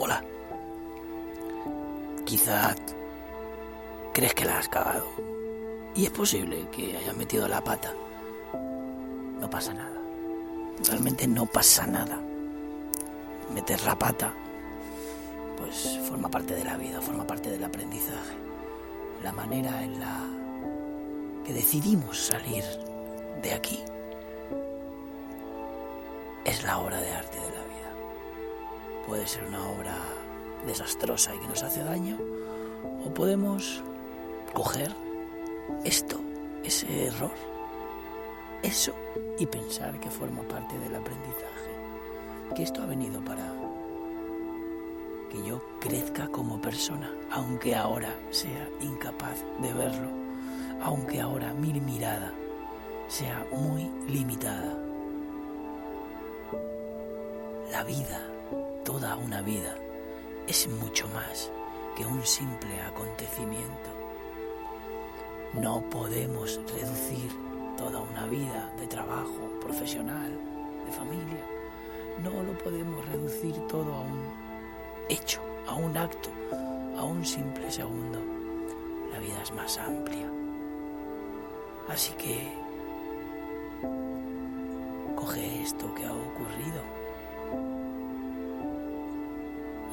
Hola. Quizá crees que la has cagado. Y es posible que hayas metido la pata. No pasa nada. Realmente no pasa nada. Meter la pata, pues forma parte de la vida, forma parte del aprendizaje. La manera en la que decidimos salir de aquí es la obra de arte. Puede ser una obra desastrosa y que nos hace daño, o podemos coger esto, ese error, eso, y pensar que forma parte del aprendizaje, que esto ha venido para que yo crezca como persona, aunque ahora sea incapaz de verlo, aunque ahora mi mirada sea muy limitada. La vida, toda una vida, es mucho más que un simple acontecimiento. No podemos reducir toda una vida de trabajo profesional, de familia. No lo podemos reducir todo a un hecho, a un acto, a un simple segundo. La vida es más amplia. Así que coge esto que ha ocurrido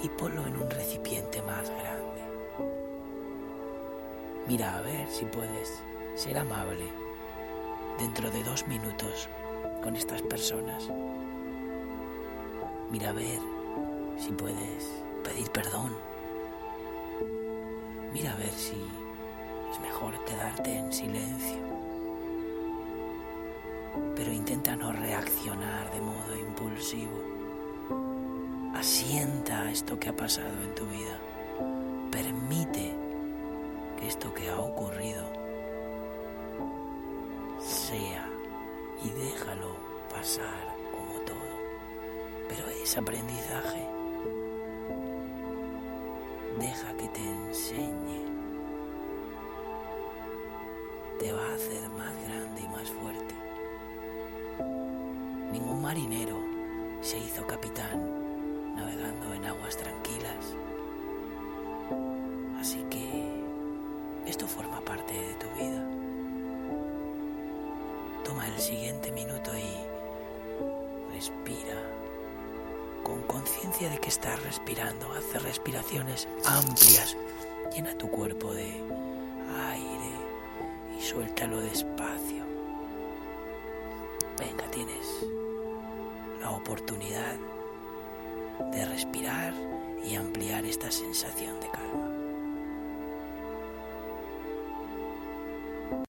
y ponlo en un recipiente más grande. Mira a ver si puedes ser amable dentro de dos minutos con estas personas. Mira a ver si puedes pedir perdón. Mira a ver si es mejor quedarte en silencio. Pero intenta no reaccionar de modo impulsivo. Asienta esto que ha pasado en tu vida. Permite que esto que ha ocurrido sea y déjalo pasar como todo. Pero es aprendizaje. Deja que te enseñe. Te va a hacer más grande y más fuerte. Ningún marinero se hizo capitán navegando en aguas tranquilas. Así que esto forma parte de tu vida. Toma el siguiente minuto y respira con conciencia de que estás respirando. Hace respiraciones amplias. Llena tu cuerpo de aire y suéltalo despacio. Venga, tienes la oportunidad de respirar y ampliar esta sensación de calma.